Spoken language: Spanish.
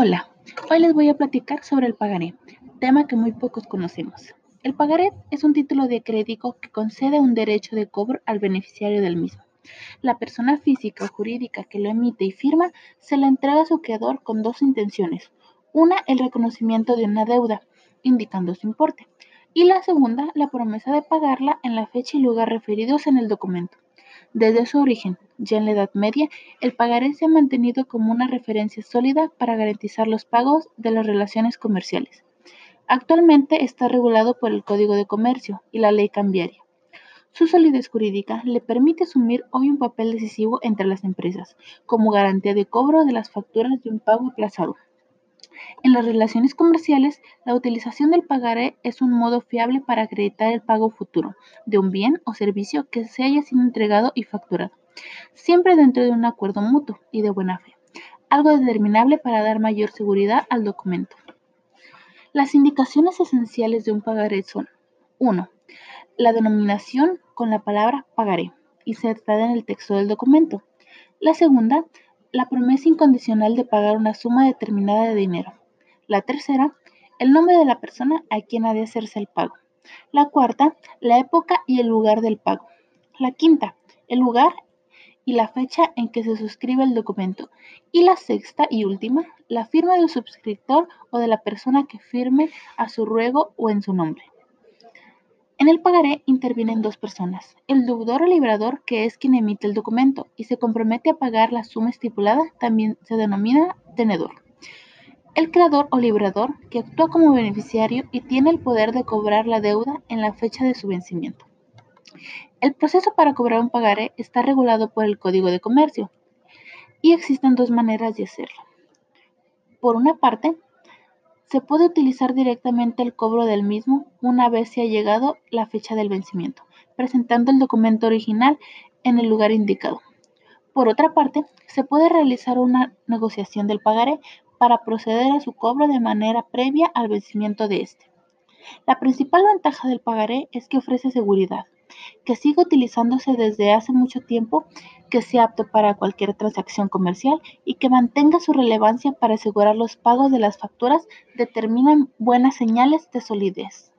Hola, hoy les voy a platicar sobre el pagaré, tema que muy pocos conocemos. El pagaré es un título de crédito que concede un derecho de cobro al beneficiario del mismo. La persona física o jurídica que lo emite y firma se la entrega a su creador con dos intenciones. Una, el reconocimiento de una deuda, indicando su importe. Y la segunda, la promesa de pagarla en la fecha y lugar referidos en el documento. Desde su origen, ya en la Edad Media, el pagaré se ha mantenido como una referencia sólida para garantizar los pagos de las relaciones comerciales. Actualmente está regulado por el Código de Comercio y la Ley Cambiaria. Su solidez jurídica le permite asumir hoy un papel decisivo entre las empresas, como garantía de cobro de las facturas de un pago aplazado. En las relaciones comerciales, la utilización del pagaré es un modo fiable para acreditar el pago futuro de un bien o servicio que se haya sido entregado y facturado, siempre dentro de un acuerdo mutuo y de buena fe, algo determinable para dar mayor seguridad al documento. Las indicaciones esenciales de un pagaré son 1. La denominación con la palabra pagaré, insertada en el texto del documento. La segunda, la promesa incondicional de pagar una suma determinada de dinero. La tercera, el nombre de la persona a quien ha de hacerse el pago. La cuarta, la época y el lugar del pago. La quinta, el lugar y la fecha en que se suscribe el documento. Y la sexta y última, la firma del suscriptor o de la persona que firme a su ruego o en su nombre. En el pagaré intervienen dos personas, el deudor o librador, que es quien emite el documento y se compromete a pagar la suma estipulada, también se denomina tenedor. El creador o librador, que actúa como beneficiario y tiene el poder de cobrar la deuda en la fecha de su vencimiento. El proceso para cobrar un pagaré está regulado por el Código de Comercio y existen dos maneras de hacerlo. Por una parte, se puede utilizar directamente el cobro del mismo una vez se ha llegado la fecha del vencimiento, presentando el documento original en el lugar indicado. Por otra parte, se puede realizar una negociación del pagaré para proceder a su cobro de manera previa al vencimiento de este. La principal ventaja del pagaré es que ofrece seguridad, que sigue utilizándose desde hace mucho tiempo, que sea apto para cualquier transacción comercial y que mantenga su relevancia para asegurar los pagos de las facturas determinan buenas señales de solidez.